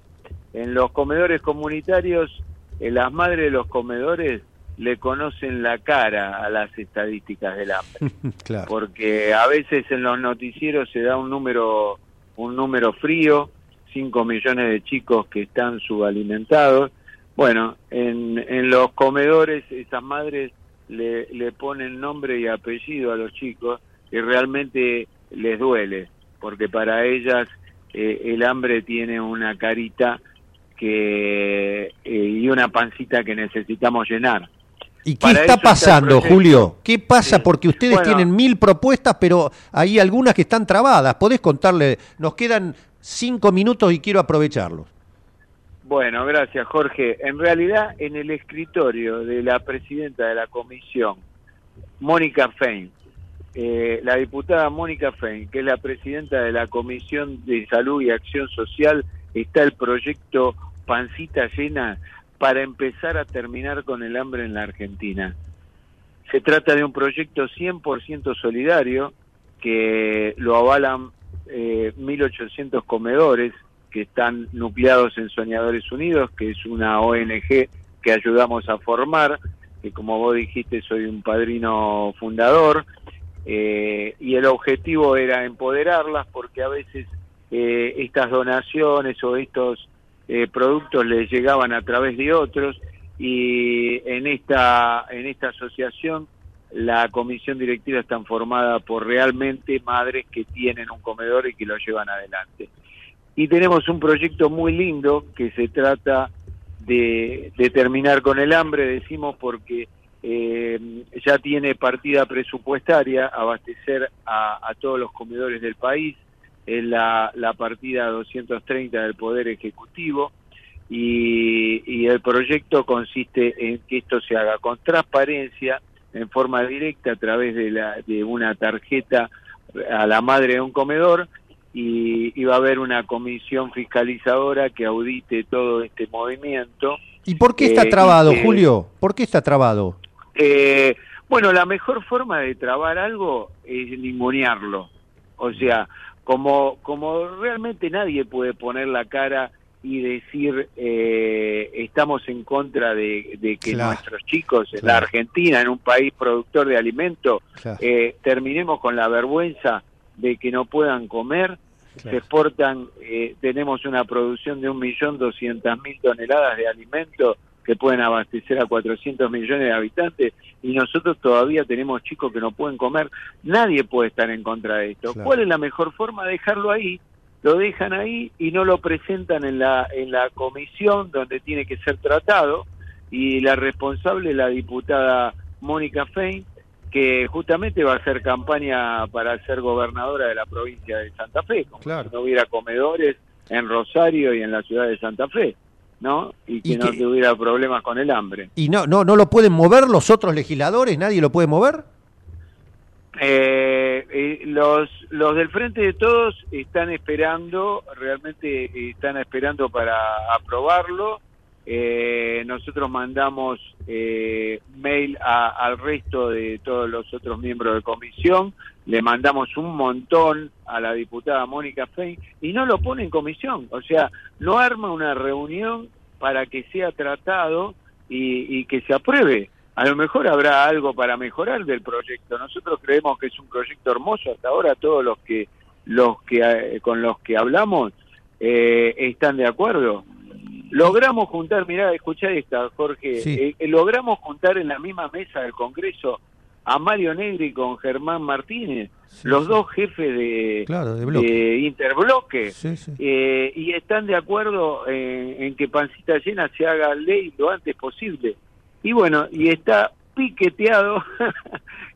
en los comedores comunitarios, eh, las madres de los comedores le conocen la cara a las estadísticas del hambre. Porque a veces en los noticieros se da un número, un número frío, 5 millones de chicos que están subalimentados. Bueno, en, en los comedores esas madres le, le ponen nombre y apellido a los chicos y realmente les duele, porque para ellas eh, el hambre tiene una carita que eh, y una pancita que necesitamos llenar. ¿Y qué está pasando, Julio? ¿Qué pasa? Porque ustedes tienen mil propuestas, pero hay algunas que están trabadas. ¿Podés contarle? Nos quedan cinco minutos y quiero aprovecharlos. Bueno, gracias, Jorge. En realidad, en el escritorio de la presidenta de la comisión, Mónica Fein, eh, la diputada Mónica Fein, que es la presidenta de la Comisión de Salud y Acción Social, está el proyecto pancita llena para empezar a terminar con el hambre en la Argentina. Se trata de un proyecto 100% solidario que lo avalan eh, 1.800 comedores que están nucleados en Soñadores Unidos, que es una ONG que ayudamos a formar, que como vos dijiste soy un padrino fundador, eh, y el objetivo era empoderarlas porque a veces eh, estas donaciones o estos eh, productos les llegaban a través de otros y en esta en esta asociación la comisión directiva está formada por realmente madres que tienen un comedor y que lo llevan adelante. Y tenemos un proyecto muy lindo que se trata de, terminar con el hambre, decimos porque eh, ya tiene partida presupuestaria abastecer a todos los comedores del país, es la, la partida 230 del Poder Ejecutivo y, el proyecto consiste en que esto se haga con transparencia, en forma directa a través de, la, de una tarjeta a la madre de un comedor y, y va a haber una comisión fiscalizadora que audite todo este movimiento. ¿Y por qué está Eh, trabado, y Julio? ¿Por qué está trabado? Eh, bueno, la mejor forma de trabar algo es ningunearlo. O sea, como, como realmente nadie puede poner la cara y decir eh, estamos en contra de, de que Claro, nuestros chicos en la. Argentina, en un país productor de alimentos, Claro. eh, terminemos con la vergüenza de que no puedan comer. Se exportan, eh, tenemos una producción de 1.200.000 toneladas de alimentos que pueden abastecer a 400 millones de habitantes y nosotros todavía tenemos chicos que no pueden comer. Nadie puede estar en contra de esto. Claro. ¿Cuál es la mejor forma? Dejarlo ahí. Lo dejan ahí y no lo presentan en la, en la comisión donde tiene que ser tratado y la responsable es la diputada Mónica Fein que justamente va a hacer campaña para ser gobernadora de la provincia de Santa Fe, como Claro. si no hubiera comedores en Rosario y en la ciudad de Santa Fe, ¿no? Y que Y no tuviera problemas con el hambre. ¿Y no, no, no lo pueden mover los otros legisladores? ¿Nadie lo puede mover? Eh, eh, los, los del Frente de Todos están esperando, realmente están esperando para aprobarlo. Eh, nosotros mandamos eh, mail a- al resto de todos los otros miembros de comisión, le mandamos un montón a la diputada Mónica Fein y no lo pone en comisión, o sea, no arma una reunión para que sea tratado y, y que se apruebe. A lo mejor habrá algo para mejorar del proyecto. Nosotros creemos que es un proyecto hermoso. Hasta ahora todos los que los que eh, con los que hablamos eh, están de acuerdo. Logramos juntar, mirá, escuchá esta, Jorge. Sí. Eh, eh, logramos juntar en la misma mesa del Congreso a Mario Negri con Germán Martínez, los dos jefes de, Claro, de bloque. de Interbloque. Eh, y están de acuerdo en, en que Pancita Llena se haga ley lo antes posible. Y bueno, y está piqueteado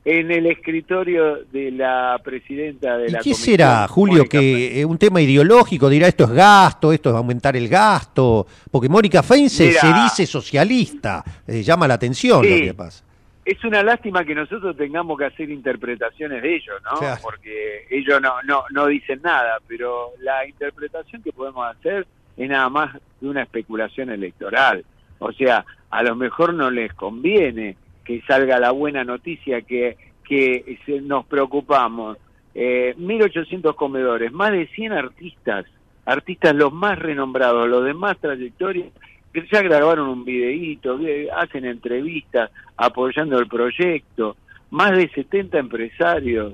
en el escritorio de la presidenta de ¿Y la qué comisión, será, Julio? Mónica Que eh, un tema ideológico dirá esto es gasto, esto es aumentar el gasto, porque Mónica Fein se, Mira. se dice socialista, eh, llama la atención Sí. lo que pasa. Es una lástima que nosotros tengamos que hacer interpretaciones de ellos, ¿no? Claro. Porque ellos no, no, no dicen nada, pero la interpretación que podemos hacer es nada más de una especulación electoral. O sea, a lo mejor no les conviene que salga la buena noticia que, que nos preocupamos. Eh, 1.800 comedores, más de 100 artistas, artistas los más renombrados, los de más trayectoria, que ya grabaron un videíto, hacen entrevistas apoyando el proyecto, más de 70 empresarios,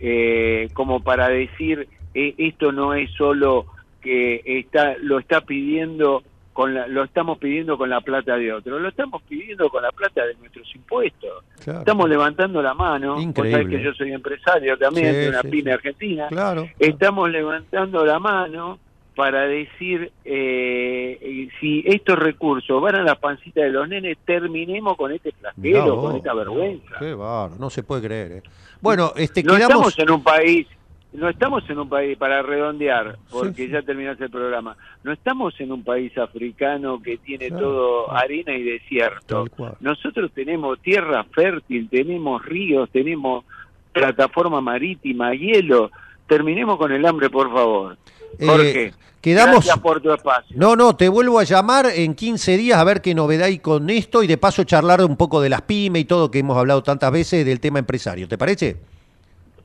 eh, como para decir, eh, esto no es solo que está lo está pidiendo con la- lo estamos pidiendo con la plata de otro, lo estamos pidiendo con la plata de nuestros impuestos. Claro. Estamos levantando la mano, Increíble. que yo soy empresario también Sí, de una sí, pyme sí. argentina. Claro. Estamos levantando la mano para decir eh, si estos recursos van a la pancita de los nenes, terminemos con este flagelo, vos, con esta vergüenza. Qué bárbaro, no se puede creer. eh. Bueno, este, no quedamos... estamos en un país, no estamos en un país, para redondear, porque ya terminaste el programa, no estamos en un país africano que tiene Claro, todo arena y desierto. Nosotros tenemos tierra fértil, tenemos ríos, tenemos plataforma marítima, hielo. Terminemos con el hambre, por favor. Eh, Jorge, quedamos- gracias por tu espacio. No, no, te vuelvo a llamar en 15 días a ver qué novedad hay con esto y de paso charlar un poco de las pymes y todo que hemos hablado tantas veces del tema empresario. ¿Te parece?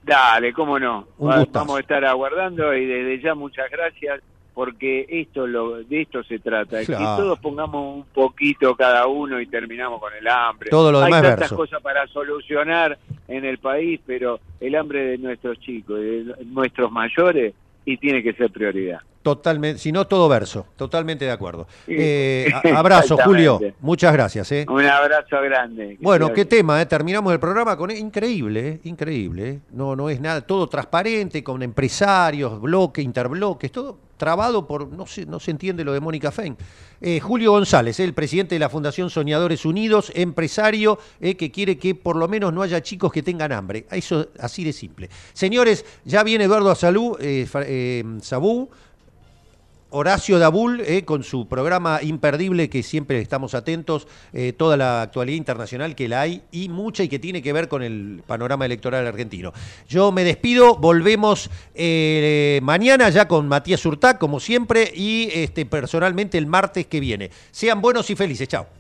Dale, cómo no. Vamos a estar aguardando y desde ya muchas gracias porque esto lo, de esto se trata, Claro. que todos pongamos un poquito cada uno y terminamos con el hambre. Todo lo demás Hay tantas verso. cosas para solucionar en el país, pero el hambre de nuestros chicos, de nuestros mayores, y tiene que ser prioridad. Totalmente, si no todo verso, totalmente de acuerdo. Eh, abrazo. Julio. Muchas gracias. ¿eh? Un abrazo grande. Bueno, qué tema, ¿eh? terminamos el programa con increíble, increíble. No, no es nada, todo transparente, con empresarios, bloques, interbloques, todo trabado por, no se, no se entiende lo de Mónica Fein. Julio González, el presidente de la Fundación Soñadores Unidos, empresario que quiere que por lo menos no haya chicos que tengan hambre. Eso así de simple. Señores, ya viene Eduardo eh, Sabú. Horacio Dabul, eh, con su programa imperdible que siempre estamos atentos, eh, toda la actualidad internacional que la hay y mucha y que tiene que ver con el panorama electoral argentino. Yo me despido, volvemos eh, mañana ya con Matías Urtac, como siempre, y este, personalmente el martes que viene. Sean buenos y felices, chao.